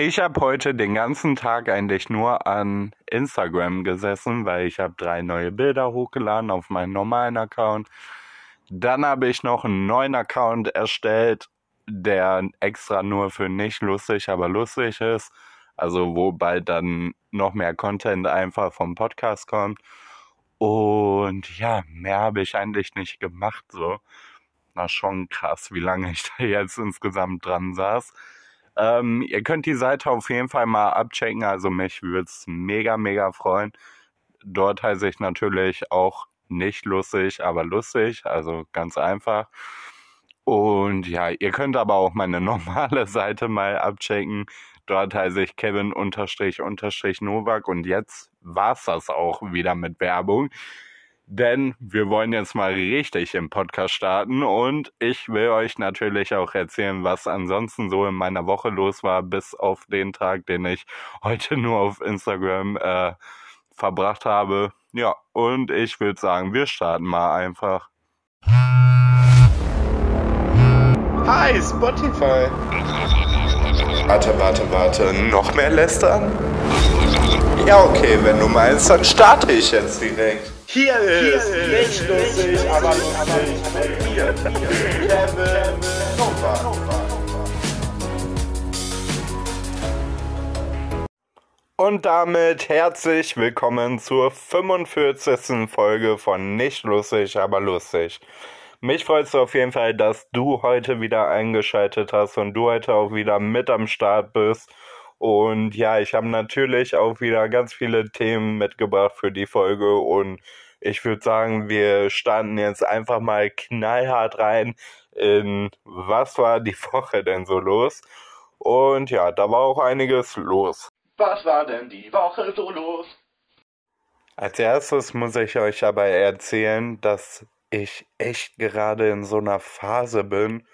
Ich habe heute den ganzen Tag eigentlich nur an Instagram gesessen, weil ich habe drei neue Bilder hochgeladen auf meinen normalen Account. Dann habe ich noch einen neuen Account erstellt, der extra nur für nicht lustig, aber lustig ist. Also wo bald dann noch mehr Content einfach vom Podcast kommt. Und ja, mehr habe ich eigentlich nicht gemacht so. War schon krass, wie lange ich da jetzt insgesamt dran saß. Ähm, ihr könnt die Seite auf jeden Fall mal abchecken. Also mich würde es mega, mega freuen. Dort heiße ich natürlich auch nicht lustig, aber lustig. Also ganz einfach. Und ja, ihr könnt aber auch meine normale Seite mal abchecken. Dort heiße ich Kevin unterstrich unterstrich Novak. Und jetzt war's das auch wieder mit Werbung denn wir wollen jetzt mal richtig im Podcast starten und ich will euch natürlich auch erzählen, was ansonsten so in meiner Woche los war, bis auf den Tag, den ich heute nur auf Instagram äh, verbracht habe. Ja, und ich würde sagen, wir starten mal einfach. Hi, Spotify. Warte, warte, warte. Noch mehr lästern? Ja, okay, wenn du meinst, dann starte ich jetzt direkt. Hier ist, Hier ist nicht lustig, aber lustig mit mir, Kevin Nova. Und damit herzlich willkommen zur 45. Folge von Nicht lustig, aber lustig. Mich freut es auf jeden Fall, dass du heute wieder eingeschaltet hast und du heute auch wieder mit am Start bist. Und ja, ich habe natürlich auch wieder ganz viele Themen mitgebracht für die Folge und ich würde sagen, wir starten jetzt einfach mal knallhart rein in was war die Woche denn so los? Und ja, da war auch einiges los. Was war denn die Woche so los? Als erstes muss ich euch aber erzählen, dass ich echt gerade in so einer Phase bin,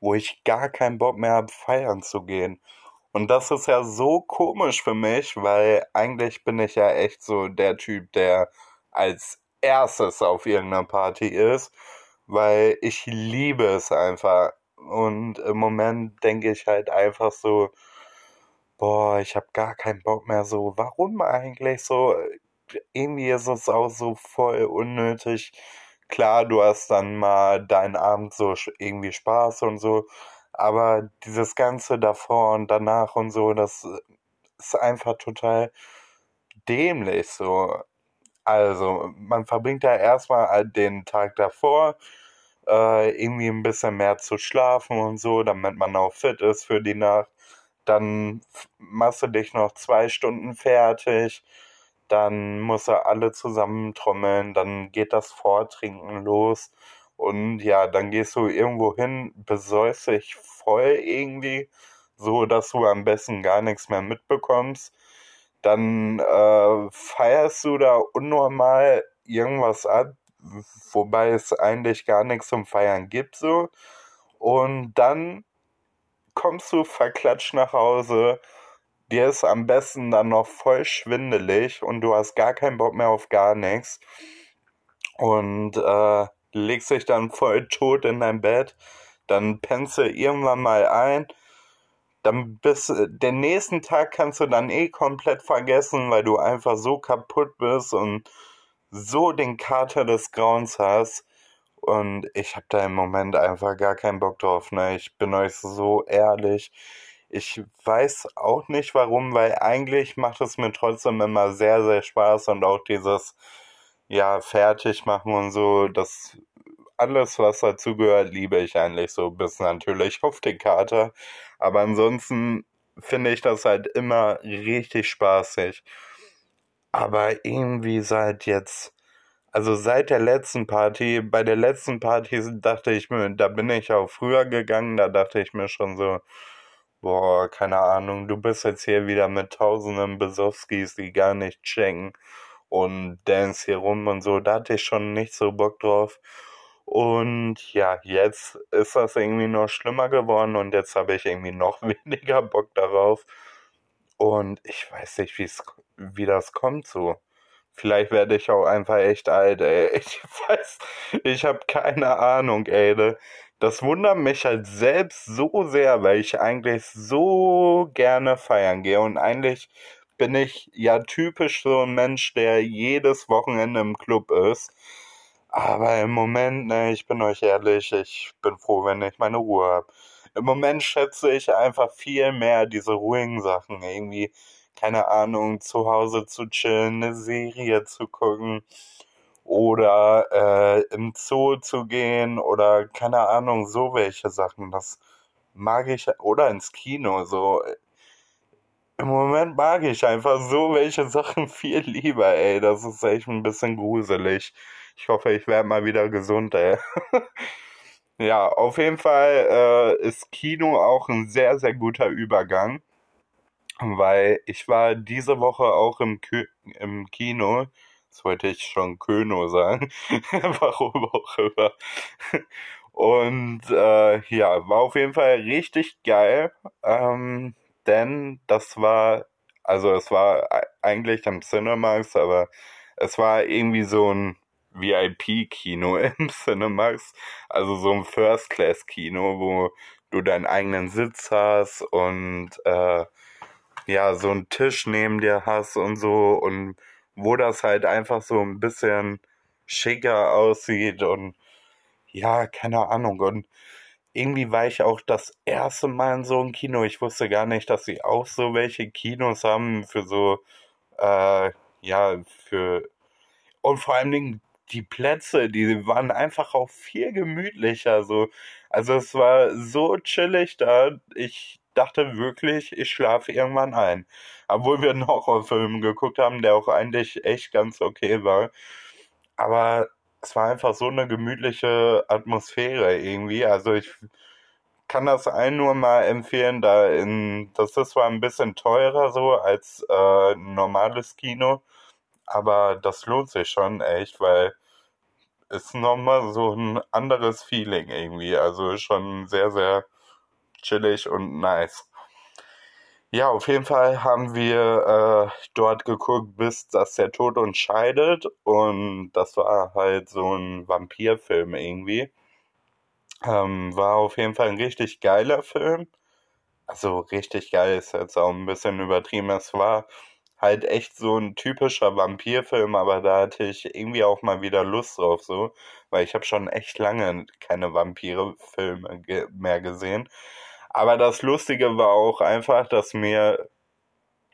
wo ich gar keinen Bock mehr habe, feiern zu gehen. Und das ist ja so komisch für mich, weil eigentlich bin ich ja echt so der Typ, der als erstes auf irgendeiner Party ist, weil ich liebe es einfach. Und im Moment denke ich halt einfach so, boah, ich habe gar keinen Bock mehr so. Warum eigentlich so? Irgendwie ist es auch so voll unnötig. Klar, du hast dann mal deinen Abend so irgendwie Spaß und so, aber dieses Ganze davor und danach und so, das ist einfach total dämlich so. Also, man verbringt ja erstmal den Tag davor, äh, irgendwie ein bisschen mehr zu schlafen und so, damit man auch fit ist für die Nacht. Dann machst du dich noch zwei Stunden fertig. Dann musst du alle zusammen trommeln. Dann geht das Vortrinken los. Und ja, dann gehst du irgendwo hin, besäufst dich voll irgendwie, so dass du am besten gar nichts mehr mitbekommst. Dann äh, feierst du da unnormal irgendwas ab, wobei es eigentlich gar nichts zum Feiern gibt so. Und dann kommst du verklatscht nach Hause, dir ist am besten dann noch voll schwindelig und du hast gar keinen Bock mehr auf gar nichts. Und äh, legst dich dann voll tot in dein Bett, dann pennst du irgendwann mal ein, dann bis den nächsten Tag kannst du dann eh komplett vergessen, weil du einfach so kaputt bist und so den Kater des Grauens hast. Und ich habe da im Moment einfach gar keinen Bock drauf. Ne? Ich bin euch so ehrlich. Ich weiß auch nicht warum, weil eigentlich macht es mir trotzdem immer sehr, sehr Spaß und auch dieses, ja, fertig machen und so, das alles, was dazu gehört, liebe ich eigentlich so bis natürlich auf den Kater. Aber ansonsten finde ich das halt immer richtig spaßig. Aber irgendwie seit jetzt, also seit der letzten Party, bei der letzten Party dachte ich mir, da bin ich auch früher gegangen, da dachte ich mir schon so, boah, keine Ahnung, du bist jetzt hier wieder mit tausenden Besowskis, die gar nicht checken und dance hier rum und so, da hatte ich schon nicht so Bock drauf. Und ja, jetzt ist das irgendwie noch schlimmer geworden und jetzt habe ich irgendwie noch weniger Bock darauf. Und ich weiß nicht, wie das kommt so. Vielleicht werde ich auch einfach echt alt, ey. Ich weiß, ich habe keine Ahnung, ey. das wundert mich halt selbst so sehr, weil ich eigentlich so gerne feiern gehe und eigentlich bin ich ja typisch so ein Mensch, der jedes Wochenende im Club ist. Aber im Moment, ne, ich bin euch ehrlich, ich bin froh, wenn ich meine Ruhe habe. Im Moment schätze ich einfach viel mehr diese ruhigen Sachen. Irgendwie, keine Ahnung, zu Hause zu chillen, eine Serie zu gucken oder äh, im Zoo zu gehen oder keine Ahnung, so welche Sachen. Das mag ich, oder ins Kino, so. Im Moment mag ich einfach so welche Sachen viel lieber, ey. Das ist echt ein bisschen gruselig. Ich hoffe, ich werde mal wieder gesund, ey. ja, auf jeden Fall äh, ist Kino auch ein sehr, sehr guter Übergang. Weil ich war diese Woche auch im, Kü im Kino Jetzt wollte ich schon Köno sagen. Warum auch immer. Und äh, ja, war auf jeden Fall richtig geil. Ähm, denn das war, also es war eigentlich am Cinemax, aber es war irgendwie so ein VIP-Kino im Cinemax. Also so ein First-Class-Kino, wo du deinen eigenen Sitz hast und äh, ja, so einen Tisch neben dir hast und so und wo das halt einfach so ein bisschen schicker aussieht und ja, keine Ahnung. Und irgendwie war ich auch das erste Mal in so einem Kino. Ich wusste gar nicht, dass sie auch so welche Kinos haben für so, äh, ja, für. Und vor allen Dingen die Plätze, die waren einfach auch viel gemütlicher. So. Also es war so chillig da. Ich dachte wirklich, ich schlafe irgendwann ein. Obwohl wir einen Horrorfilm geguckt haben, der auch eigentlich echt ganz okay war. Aber es war einfach so eine gemütliche Atmosphäre irgendwie. Also ich kann das allen nur mal empfehlen, da in, das ist zwar ein bisschen teurer so als äh, ein normales Kino, aber das lohnt sich schon echt, weil es nochmal so ein anderes Feeling irgendwie. Also schon sehr, sehr chillig und nice. Ja, auf jeden Fall haben wir äh, dort geguckt, bis dass der Tod uns scheidet. Und das war halt so ein Vampirfilm irgendwie. Ähm, war auf jeden Fall ein richtig geiler Film. Also richtig geil ist jetzt auch ein bisschen übertrieben. Es war halt echt so ein typischer Vampirfilm, aber da hatte ich irgendwie auch mal wieder Lust drauf, so. Weil ich habe schon echt lange keine Vampire-Filme ge mehr gesehen. Aber das Lustige war auch einfach, dass mir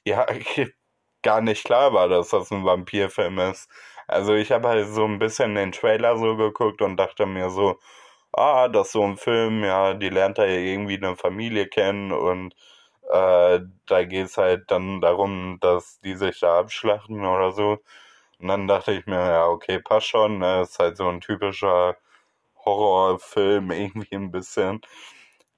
ja gar nicht klar war, dass das ein Vampirfilm ist. Also ich habe halt so ein bisschen den Trailer so geguckt und dachte mir so, ah, das ist so ein Film, ja, die lernt da irgendwie eine Familie kennen und äh, da geht's halt dann darum, dass die sich da abschlachten oder so. Und dann dachte ich mir, ja, okay, passt schon, ne? ist halt so ein typischer Horrorfilm irgendwie ein bisschen.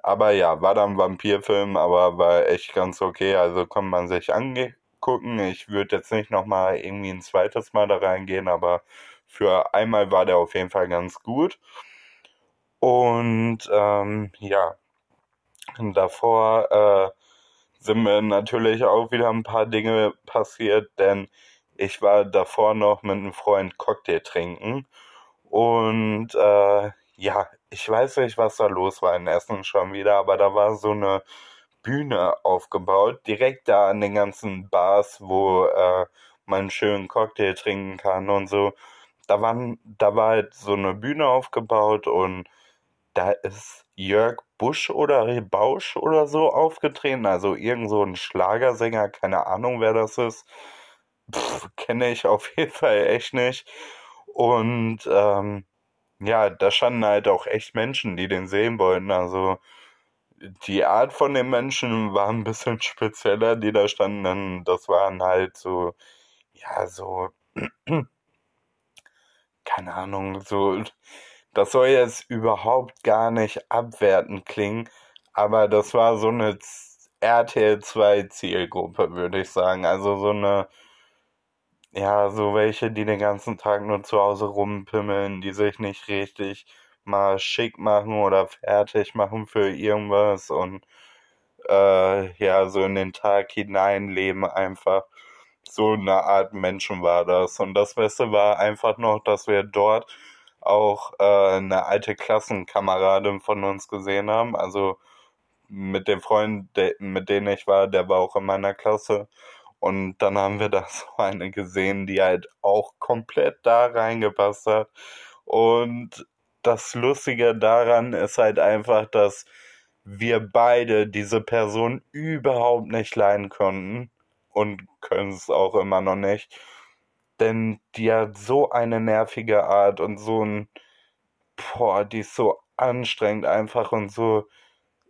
Aber ja, war dann Vampirfilm, aber war echt ganz okay. Also kann man sich angucken. Ich würde jetzt nicht nochmal irgendwie ein zweites Mal da reingehen, aber für einmal war der auf jeden Fall ganz gut. Und ähm, ja, davor äh, sind mir natürlich auch wieder ein paar Dinge passiert, denn ich war davor noch mit einem Freund Cocktail trinken. Und äh, ja, ich weiß nicht, was da los war in Essen schon wieder, aber da war so eine Bühne aufgebaut, direkt da an den ganzen Bars, wo äh, man einen schönen Cocktail trinken kann und so. Da, waren, da war halt so eine Bühne aufgebaut und da ist Jörg Busch oder Bausch oder so aufgetreten, also irgend so ein Schlagersänger, keine Ahnung, wer das ist. Kenne ich auf jeden Fall echt nicht. Und ähm, ja, da standen halt auch echt Menschen, die den sehen wollten. Also die Art von den Menschen war ein bisschen spezieller, die da standen. Das waren halt so, ja, so, keine Ahnung, so, das soll jetzt überhaupt gar nicht abwertend klingen, aber das war so eine RTL 2 Zielgruppe, würde ich sagen. Also so eine ja, so welche, die den ganzen Tag nur zu Hause rumpimmeln, die sich nicht richtig mal schick machen oder fertig machen für irgendwas und äh, ja, so in den Tag hineinleben einfach. So eine Art Menschen war das. Und das Beste war einfach noch, dass wir dort auch äh, eine alte Klassenkameradin von uns gesehen haben. Also mit dem Freund, der, mit dem ich war, der war auch in meiner Klasse. Und dann haben wir da so eine gesehen, die halt auch komplett da reingepasst hat. Und das Lustige daran ist halt einfach, dass wir beide diese Person überhaupt nicht leiden konnten und können es auch immer noch nicht. Denn die hat so eine nervige Art und so ein, boah, die ist so anstrengend einfach und so,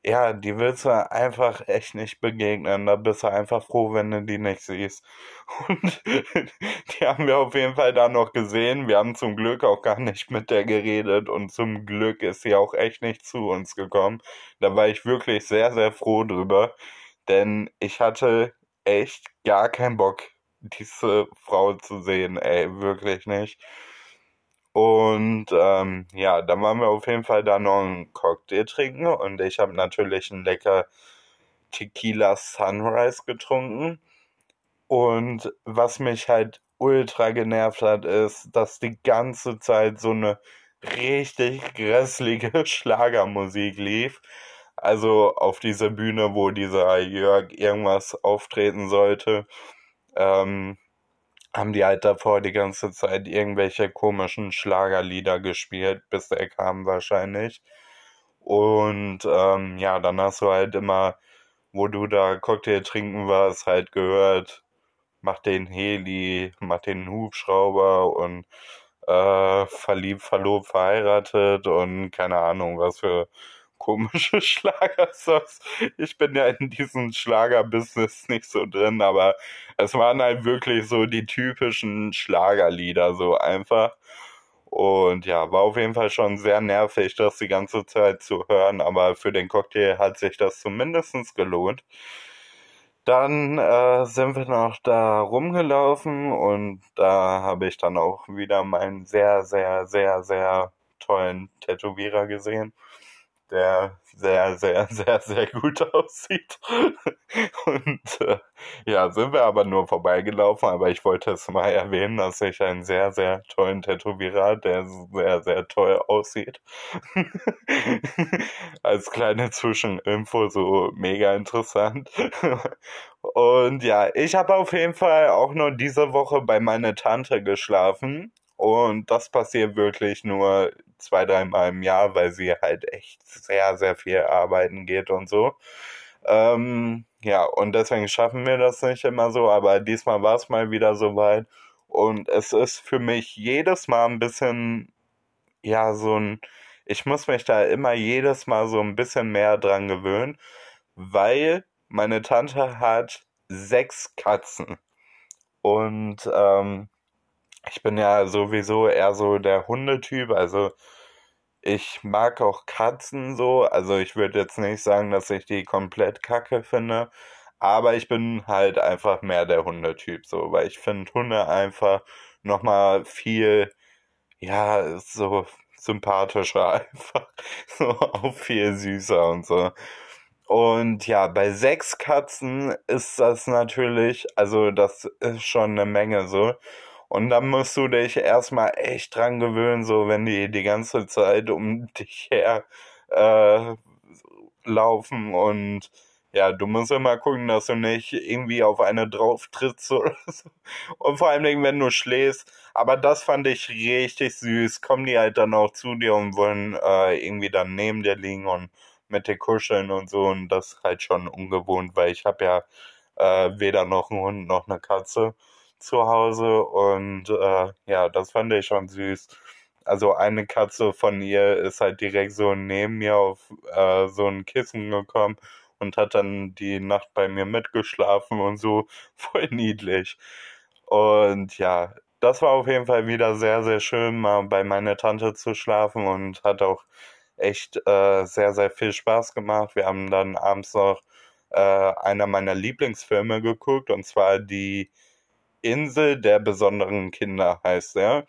ja, die willst du einfach echt nicht begegnen. Da bist du einfach froh, wenn du die nicht siehst. Und die haben wir auf jeden Fall da noch gesehen. Wir haben zum Glück auch gar nicht mit der geredet und zum Glück ist sie auch echt nicht zu uns gekommen. Da war ich wirklich sehr, sehr froh drüber. Denn ich hatte echt gar keinen Bock, diese Frau zu sehen, ey, wirklich nicht. Und ähm, ja, dann waren wir auf jeden Fall da noch einen Cocktail trinken und ich habe natürlich einen lecker Tequila Sunrise getrunken. Und was mich halt ultra genervt hat, ist, dass die ganze Zeit so eine richtig grässliche Schlagermusik lief. Also auf dieser Bühne, wo dieser Jörg irgendwas auftreten sollte. Ähm, haben die halt davor die ganze Zeit irgendwelche komischen Schlagerlieder gespielt, bis der kam wahrscheinlich. Und ähm, ja, dann hast du halt immer, wo du da Cocktail trinken warst, halt gehört, mach den Heli, mach den Hubschrauber und äh, verliebt, verlobt, verheiratet und keine Ahnung, was für komische Schlagersongs. Ich bin ja in diesem Schlagerbusiness nicht so drin, aber es waren halt wirklich so die typischen Schlagerlieder, so einfach. Und ja, war auf jeden Fall schon sehr nervig, das die ganze Zeit zu hören, aber für den Cocktail hat sich das zumindest gelohnt. Dann äh, sind wir noch da rumgelaufen und da habe ich dann auch wieder meinen sehr, sehr, sehr, sehr tollen Tätowierer gesehen der sehr, sehr, sehr, sehr gut aussieht. Und äh, ja, sind wir aber nur vorbeigelaufen, aber ich wollte es mal erwähnen, dass ich einen sehr, sehr tollen Tätowierer, der sehr, sehr toll aussieht. Als kleine Zwischeninfo, so mega interessant. Und ja, ich habe auf jeden Fall auch nur diese Woche bei meiner Tante geschlafen. Und das passiert wirklich nur zwei, dreimal im Jahr, weil sie halt echt sehr, sehr viel arbeiten geht und so. Ähm, ja, und deswegen schaffen wir das nicht immer so, aber diesmal war es mal wieder soweit. Und es ist für mich jedes Mal ein bisschen, ja, so ein, ich muss mich da immer jedes Mal so ein bisschen mehr dran gewöhnen, weil meine Tante hat sechs Katzen. Und ähm, ich bin ja sowieso eher so der Hundetyp, also ich mag auch Katzen so, also ich würde jetzt nicht sagen, dass ich die komplett kacke finde, aber ich bin halt einfach mehr der Hundetyp so, weil ich finde Hunde einfach nochmal viel, ja, so sympathischer einfach, so auch viel süßer und so. Und ja, bei sechs Katzen ist das natürlich, also das ist schon eine Menge so. Und dann musst du dich erstmal echt dran gewöhnen, so wenn die die ganze Zeit um dich her äh, laufen und ja, du musst immer gucken, dass du nicht irgendwie auf eine drauf trittst oder so. Und vor allem, wenn du schläfst. Aber das fand ich richtig süß. Kommen die halt dann auch zu dir und wollen äh, irgendwie dann neben dir liegen und mit dir kuscheln und so. Und das ist halt schon ungewohnt, weil ich habe ja äh, weder noch einen Hund noch eine Katze zu Hause und äh, ja, das fand ich schon süß. Also eine Katze von ihr ist halt direkt so neben mir auf äh, so ein Kissen gekommen und hat dann die Nacht bei mir mitgeschlafen und so voll niedlich. Und ja, das war auf jeden Fall wieder sehr, sehr schön, mal bei meiner Tante zu schlafen und hat auch echt äh, sehr, sehr viel Spaß gemacht. Wir haben dann abends noch äh, einer meiner Lieblingsfilme geguckt und zwar die Insel der besonderen Kinder heißt er.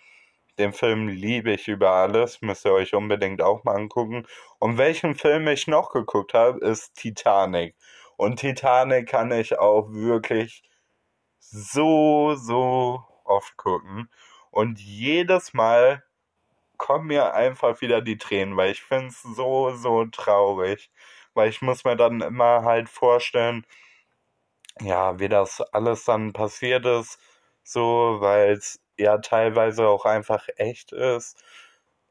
Den Film liebe ich über alles, müsst ihr euch unbedingt auch mal angucken. Und welchen Film ich noch geguckt habe, ist Titanic. Und Titanic kann ich auch wirklich so, so oft gucken. Und jedes Mal kommen mir einfach wieder die Tränen, weil ich finde es so, so traurig. Weil ich muss mir dann immer halt vorstellen, ja, wie das alles dann passiert ist, so, weil es ja teilweise auch einfach echt ist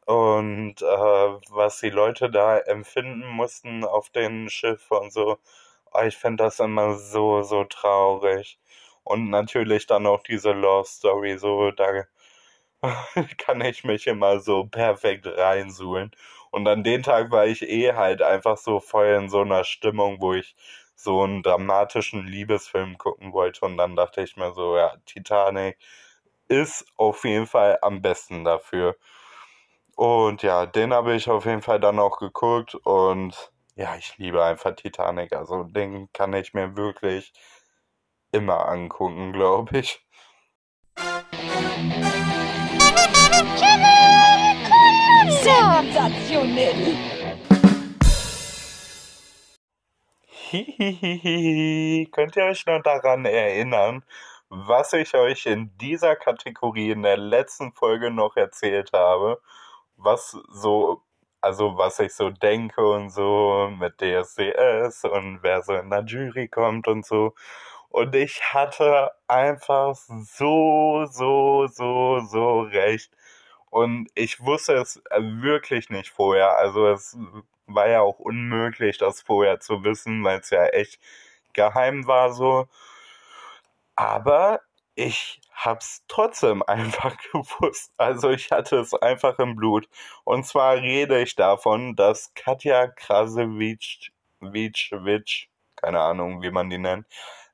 und äh, was die Leute da empfinden mussten auf dem Schiff und so. Oh, ich finde das immer so, so traurig. Und natürlich dann auch diese Love Story, so, da kann ich mich immer so perfekt reinsuhlen. Und an den Tag war ich eh halt einfach so voll in so einer Stimmung, wo ich so einen dramatischen Liebesfilm gucken wollte. Und dann dachte ich mir so, ja, Titanic ist auf jeden Fall am besten dafür. Und ja, den habe ich auf jeden Fall dann auch geguckt und ja, ich liebe einfach Titanic. Also den kann ich mir wirklich immer angucken, glaube ich. Sensationell! Könnt ihr euch noch daran erinnern, was ich euch in dieser Kategorie in der letzten Folge noch erzählt habe? Was so, also was ich so denke und so mit DSDS und wer so in der Jury kommt und so. Und ich hatte einfach so, so, so, so recht. Und ich wusste es wirklich nicht vorher. Also es war ja auch unmöglich, das vorher zu wissen, weil es ja echt geheim war so. Aber ich hab's trotzdem einfach gewusst. Also ich hatte es einfach im Blut. Und zwar rede ich davon, dass Katja Krasewitsch, keine Ahnung, wie man die nennt,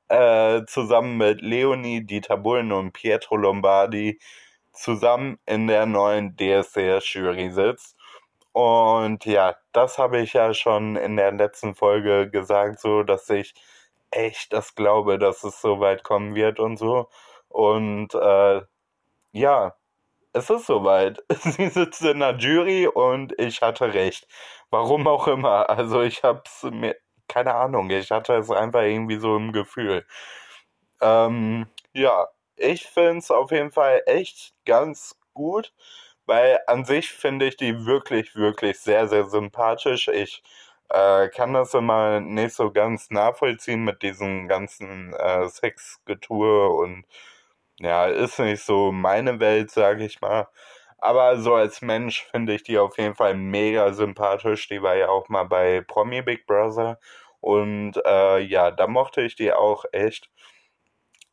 äh, zusammen mit Leonie Dieter Bullen und Pietro Lombardi zusammen in der neuen DSDS-Jury sitzt. Und ja, das habe ich ja schon in der letzten Folge gesagt, so dass ich echt das glaube, dass es so weit kommen wird und so. Und äh, ja, es ist soweit. Sie sitzt in der Jury und ich hatte recht. Warum auch immer. Also ich hab's mir, keine Ahnung, ich hatte es einfach irgendwie so im Gefühl. Ähm, ja, ich find's auf jeden Fall echt ganz gut, weil an sich finde ich die wirklich, wirklich sehr, sehr sympathisch. Ich äh, kann das immer nicht so ganz nachvollziehen mit diesem ganzen äh, Sexgetue und ja, ist nicht so meine Welt, sag ich mal. Aber so als Mensch finde ich die auf jeden Fall mega sympathisch. Die war ja auch mal bei Promi Big Brother. Und äh, ja, da mochte ich die auch echt.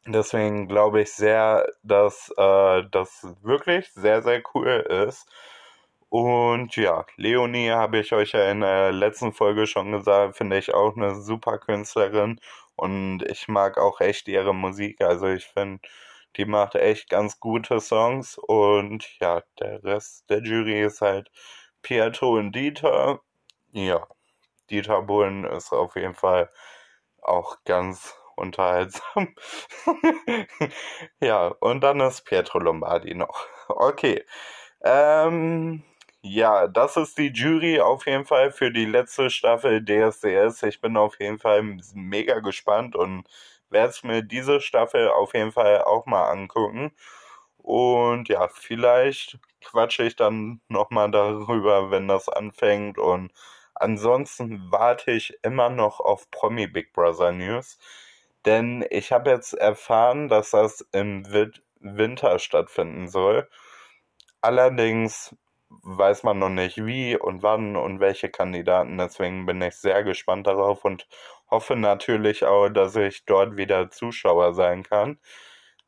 Deswegen glaube ich sehr, dass äh, das wirklich sehr, sehr cool ist. Und ja, Leonie habe ich euch ja in der letzten Folge schon gesagt, finde ich auch eine super Künstlerin. Und ich mag auch echt ihre Musik. Also ich finde, die macht echt ganz gute Songs und ja, der Rest der Jury ist halt Pietro und Dieter. Ja, Dieter Bullen ist auf jeden Fall auch ganz unterhaltsam. ja, und dann ist Pietro Lombardi noch. Okay. Ähm, ja, das ist die Jury auf jeden Fall für die letzte Staffel DSDS. Ich bin auf jeden Fall mega gespannt und werde es mir diese Staffel auf jeden Fall auch mal angucken. Und ja, vielleicht quatsche ich dann nochmal darüber, wenn das anfängt. Und ansonsten warte ich immer noch auf Promi Big Brother News. Denn ich habe jetzt erfahren, dass das im Winter stattfinden soll. Allerdings weiß man noch nicht wie und wann und welche Kandidaten. Deswegen bin ich sehr gespannt darauf und hoffe natürlich auch, dass ich dort wieder Zuschauer sein kann.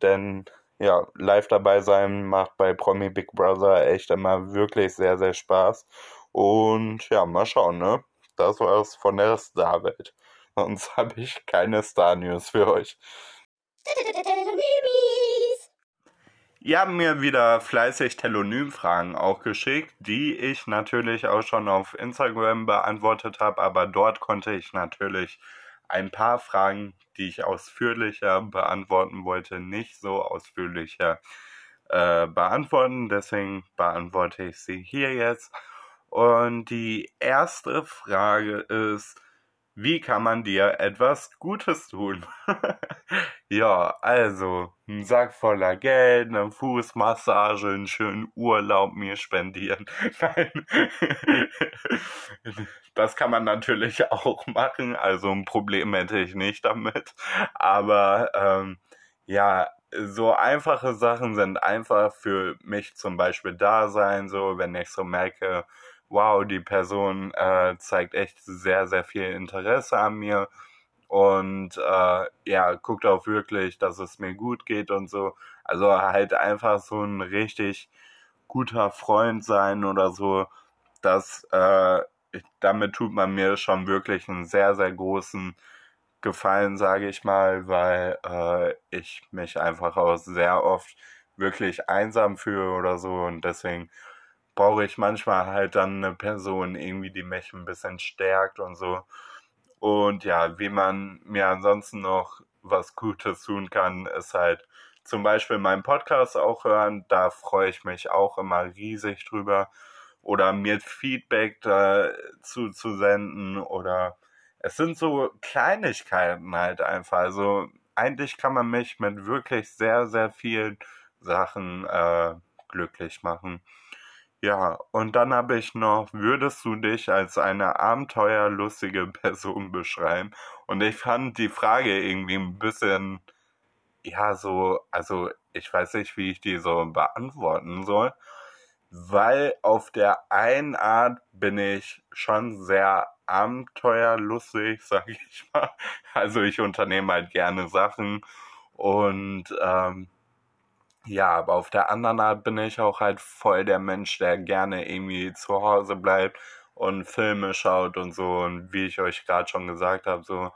Denn ja, live dabei sein macht bei Promi Big Brother echt immer wirklich sehr, sehr Spaß. Und ja, mal schauen, ne? Das war's von der Starwelt. Sonst habe ich keine Star News für euch. Ihr habt mir wieder fleißig Telonym-Fragen auch geschickt, die ich natürlich auch schon auf Instagram beantwortet habe, aber dort konnte ich natürlich ein paar Fragen, die ich ausführlicher beantworten wollte, nicht so ausführlicher äh, beantworten. Deswegen beantworte ich sie hier jetzt. Und die erste Frage ist, wie kann man dir etwas Gutes tun? Ja, also, ein Sack voller Geld, eine Fußmassage, einen schönen Urlaub mir spendieren. Nein. Das kann man natürlich auch machen, also ein Problem hätte ich nicht damit. Aber ähm, ja, so einfache Sachen sind einfach für mich zum Beispiel da sein, so wenn ich so merke, wow, die Person äh, zeigt echt sehr, sehr viel Interesse an mir und äh, ja, guckt auch wirklich, dass es mir gut geht und so. Also halt einfach so ein richtig guter Freund sein oder so, das äh, damit tut man mir schon wirklich einen sehr, sehr großen Gefallen, sage ich mal, weil äh, ich mich einfach auch sehr oft wirklich einsam fühle oder so und deswegen brauche ich manchmal halt dann eine Person irgendwie, die mich ein bisschen stärkt und so. Und ja, wie man mir ansonsten noch was Gutes tun kann, ist halt zum Beispiel meinen Podcast auch hören. Da freue ich mich auch immer riesig drüber. Oder mir Feedback dazu zu senden. Oder es sind so Kleinigkeiten halt einfach. Also eigentlich kann man mich mit wirklich sehr, sehr vielen Sachen äh, glücklich machen. Ja, und dann habe ich noch, würdest du dich als eine abenteuerlustige Person beschreiben? Und ich fand die Frage irgendwie ein bisschen, ja, so, also ich weiß nicht, wie ich die so beantworten soll, weil auf der einen Art bin ich schon sehr abenteuerlustig, sag ich mal. Also ich unternehme halt gerne Sachen und ähm, ja, aber auf der anderen Art bin ich auch halt voll der Mensch, der gerne irgendwie zu Hause bleibt und Filme schaut und so. Und wie ich euch gerade schon gesagt habe, so,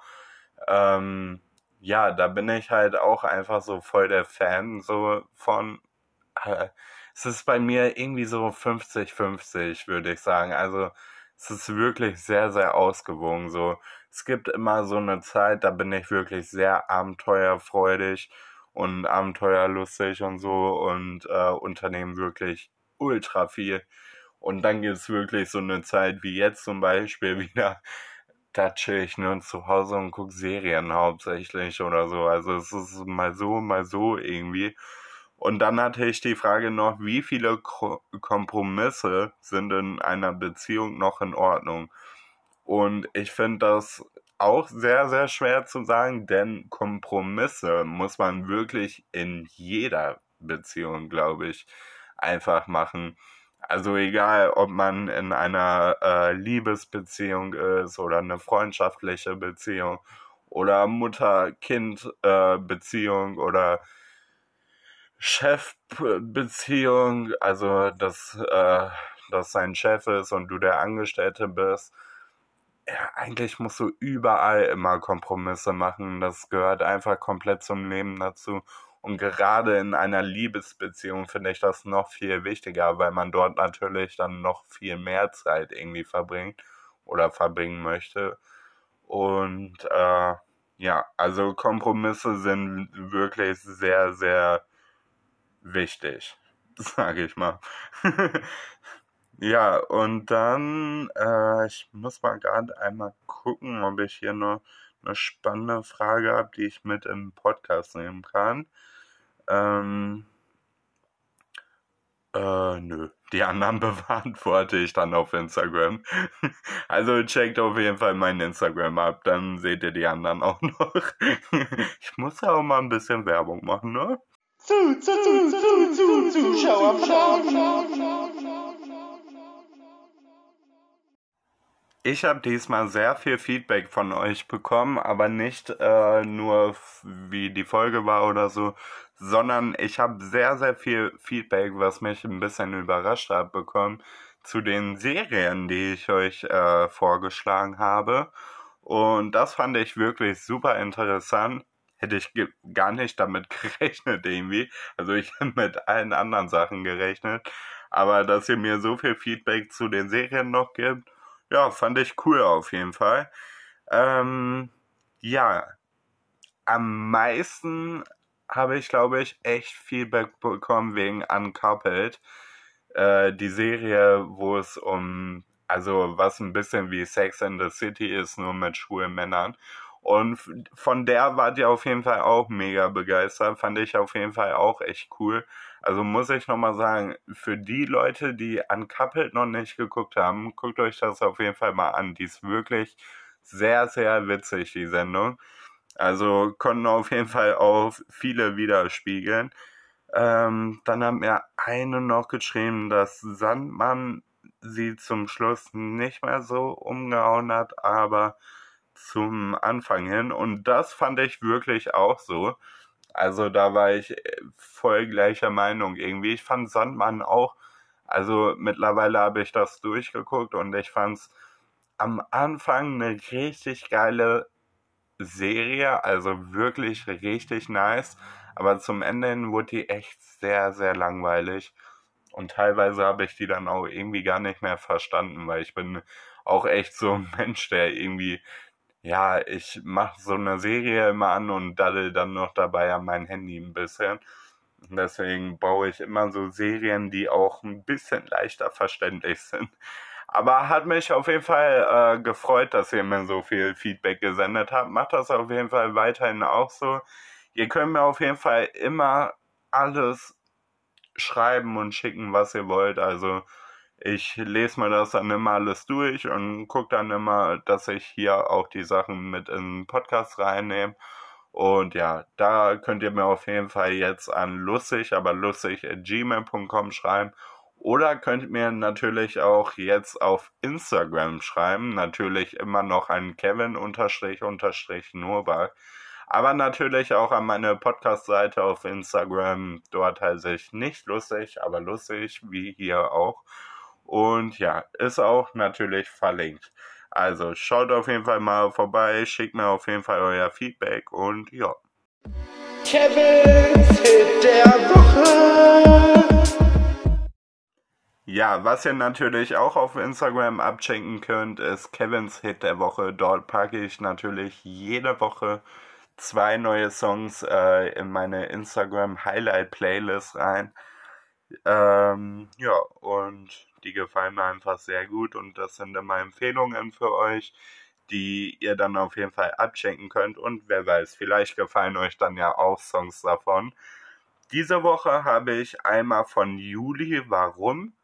ähm, ja, da bin ich halt auch einfach so voll der Fan so von. Äh, es ist bei mir irgendwie so 50-50, würde ich sagen. Also es ist wirklich sehr, sehr ausgewogen. So, es gibt immer so eine Zeit, da bin ich wirklich sehr abenteuerfreudig und abenteuerlustig und so und äh, unternehmen wirklich ultra viel. Und dann gibt es wirklich so eine Zeit wie jetzt zum Beispiel wieder, da chill ich nur zu Hause und gucke Serien hauptsächlich oder so. Also es ist mal so, mal so irgendwie. Und dann hatte ich die Frage noch, wie viele Kompromisse sind in einer Beziehung noch in Ordnung? Und ich finde das auch sehr, sehr schwer zu sagen, denn Kompromisse muss man wirklich in jeder Beziehung, glaube ich, einfach machen. Also egal, ob man in einer äh, Liebesbeziehung ist oder eine freundschaftliche Beziehung oder Mutter-Kind-Beziehung äh, oder Chefbeziehung, also dass, äh, dass sein Chef ist und du der Angestellte bist eigentlich musst du überall immer Kompromisse machen. Das gehört einfach komplett zum Leben dazu. Und gerade in einer Liebesbeziehung finde ich das noch viel wichtiger, weil man dort natürlich dann noch viel mehr Zeit irgendwie verbringt oder verbringen möchte. Und äh, ja, also Kompromisse sind wirklich sehr, sehr wichtig, sage ich mal. Ja, und dann, äh, ich muss mal gerade einmal gucken, ob ich hier noch eine spannende Frage habe, die ich mit im Podcast nehmen kann. Ähm, äh, nö. Die anderen beantworte ich dann auf Instagram. Also checkt auf jeden Fall mein Instagram ab, dann seht ihr die anderen auch noch. Ich muss ja auch mal ein bisschen Werbung machen, ne? Zu, zu, zu, zu, zu, Zuschauer, Ich habe diesmal sehr viel Feedback von euch bekommen, aber nicht äh, nur wie die Folge war oder so, sondern ich habe sehr, sehr viel Feedback, was mich ein bisschen überrascht hat, bekommen zu den Serien, die ich euch äh, vorgeschlagen habe. Und das fand ich wirklich super interessant. Hätte ich gar nicht damit gerechnet irgendwie. Also ich habe mit allen anderen Sachen gerechnet. Aber dass ihr mir so viel Feedback zu den Serien noch gibt ja, fand ich cool auf jeden Fall. Ähm, ja, am meisten habe ich, glaube ich, echt Feedback bekommen wegen Uncoupled. Äh, die Serie, wo es um, also was ein bisschen wie Sex in the City ist, nur mit schwulen Männern. Und von der wart ihr auf jeden Fall auch mega begeistert. Fand ich auf jeden Fall auch echt cool. Also muss ich nochmal sagen, für die Leute, die Uncoupled noch nicht geguckt haben, guckt euch das auf jeden Fall mal an. Die ist wirklich sehr, sehr witzig, die Sendung. Also konnten auf jeden Fall auch viele widerspiegeln. Ähm, dann hat mir eine noch geschrieben, dass Sandmann sie zum Schluss nicht mehr so umgehauen hat, aber zum Anfang hin. Und das fand ich wirklich auch so. Also da war ich äh, voll gleicher Meinung irgendwie. Ich fand Sandmann auch, also mittlerweile habe ich das durchgeguckt und ich fand es am Anfang eine richtig geile Serie, also wirklich richtig nice. Aber zum Ende hin wurde die echt sehr, sehr langweilig. Und teilweise habe ich die dann auch irgendwie gar nicht mehr verstanden, weil ich bin auch echt so ein Mensch, der irgendwie ja, ich mache so eine Serie immer an und daddel dann noch dabei an mein Handy ein bisschen. Deswegen baue ich immer so Serien, die auch ein bisschen leichter verständlich sind. Aber hat mich auf jeden Fall äh, gefreut, dass ihr mir so viel Feedback gesendet habt. Macht das auf jeden Fall weiterhin auch so. Ihr könnt mir auf jeden Fall immer alles schreiben und schicken, was ihr wollt. Also ich lese mir das dann immer alles durch und gucke dann immer, dass ich hier auch die Sachen mit in den Podcast reinnehme. Und ja, da könnt ihr mir auf jeden Fall jetzt an lustig, aber lustig gmail.com schreiben. Oder könnt ihr mir natürlich auch jetzt auf Instagram schreiben. Natürlich immer noch an Kevin unterstrich unterstrich Nurbach. Aber natürlich auch an meine Podcast-Seite auf Instagram. Dort heiße ich nicht lustig, aber lustig, wie hier auch. Und ja, ist auch natürlich verlinkt. Also schaut auf jeden Fall mal vorbei, schickt mir auf jeden Fall euer Feedback und ja. Kevin's Hit der Woche. Ja, was ihr natürlich auch auf Instagram abchecken könnt, ist Kevins Hit der Woche. Dort packe ich natürlich jede Woche zwei neue Songs äh, in meine Instagram Highlight Playlist rein. Ähm, ja, und die gefallen mir einfach sehr gut und das sind immer Empfehlungen für euch, die ihr dann auf jeden Fall abchecken könnt und wer weiß, vielleicht gefallen euch dann ja auch Songs davon. Diese Woche habe ich einmal von Juli, warum?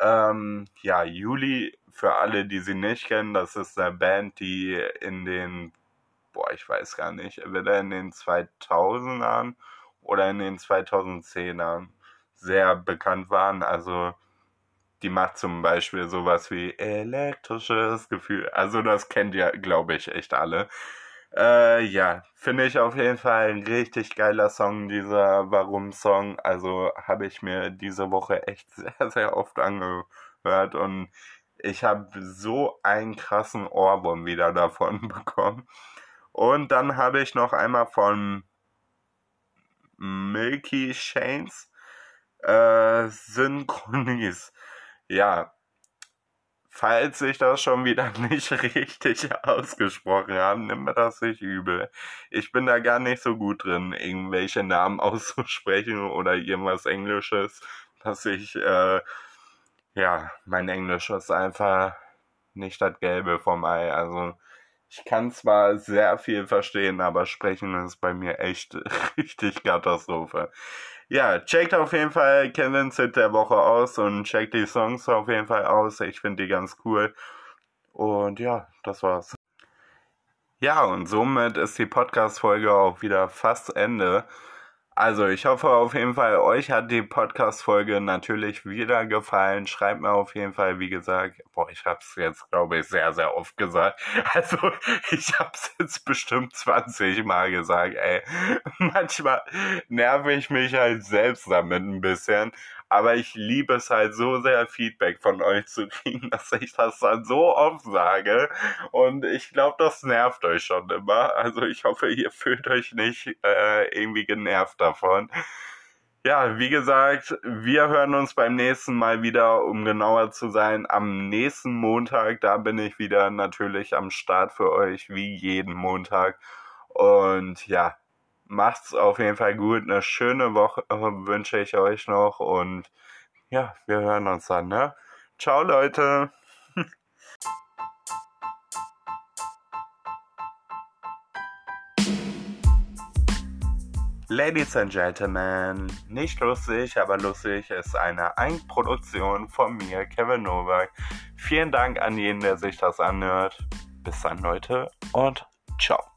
Ähm, ja, Juli, für alle, die sie nicht kennen, das ist eine Band, die in den, boah, ich weiß gar nicht, entweder in den 2000ern oder in den 2010ern sehr bekannt waren. Also die macht zum Beispiel sowas wie elektrisches Gefühl. Also das kennt ihr, glaube ich, echt alle. Äh, ja, finde ich auf jeden Fall ein richtig geiler Song, dieser Warum-Song. Also habe ich mir diese Woche echt sehr, sehr oft angehört und ich habe so einen krassen Ohrwurm wieder davon bekommen. Und dann habe ich noch einmal von Milky Shanes äh, Synchronis. Ja, falls ich das schon wieder nicht richtig ausgesprochen habe, nimm mir das nicht übel. Ich bin da gar nicht so gut drin, irgendwelche Namen auszusprechen oder irgendwas Englisches, dass ich, äh, ja, mein Englisch ist einfach nicht das Gelbe vom Ei. Also, ich kann zwar sehr viel verstehen, aber sprechen ist bei mir echt richtig Katastrophe ja, checkt auf jeden Fall Kevin's Hit der Woche aus und checkt die Songs auf jeden Fall aus. Ich finde die ganz cool. Und ja, das war's. Ja, und somit ist die Podcast-Folge auch wieder fast Ende. Also, ich hoffe auf jeden Fall, euch hat die Podcast-Folge natürlich wieder gefallen. Schreibt mir auf jeden Fall, wie gesagt, boah, ich hab's jetzt, glaube ich, sehr, sehr oft gesagt. Also, ich hab's jetzt bestimmt 20 Mal gesagt, ey. Manchmal nerv ich mich halt selbst damit ein bisschen. Aber ich liebe es halt so sehr, Feedback von euch zu kriegen, dass ich das dann so oft sage. Und ich glaube, das nervt euch schon immer. Also ich hoffe, ihr fühlt euch nicht äh, irgendwie genervt davon. Ja, wie gesagt, wir hören uns beim nächsten Mal wieder, um genauer zu sein, am nächsten Montag. Da bin ich wieder natürlich am Start für euch, wie jeden Montag. Und ja, macht's auf jeden Fall gut. Eine schöne Woche äh, wünsche ich euch noch und ja, wir hören uns dann, ne? Ciao, Leute! Ladies and Gentlemen, nicht lustig, aber lustig ist eine Eigenproduktion von mir, Kevin Novak. Vielen Dank an jeden, der sich das anhört. Bis dann, Leute, und ciao.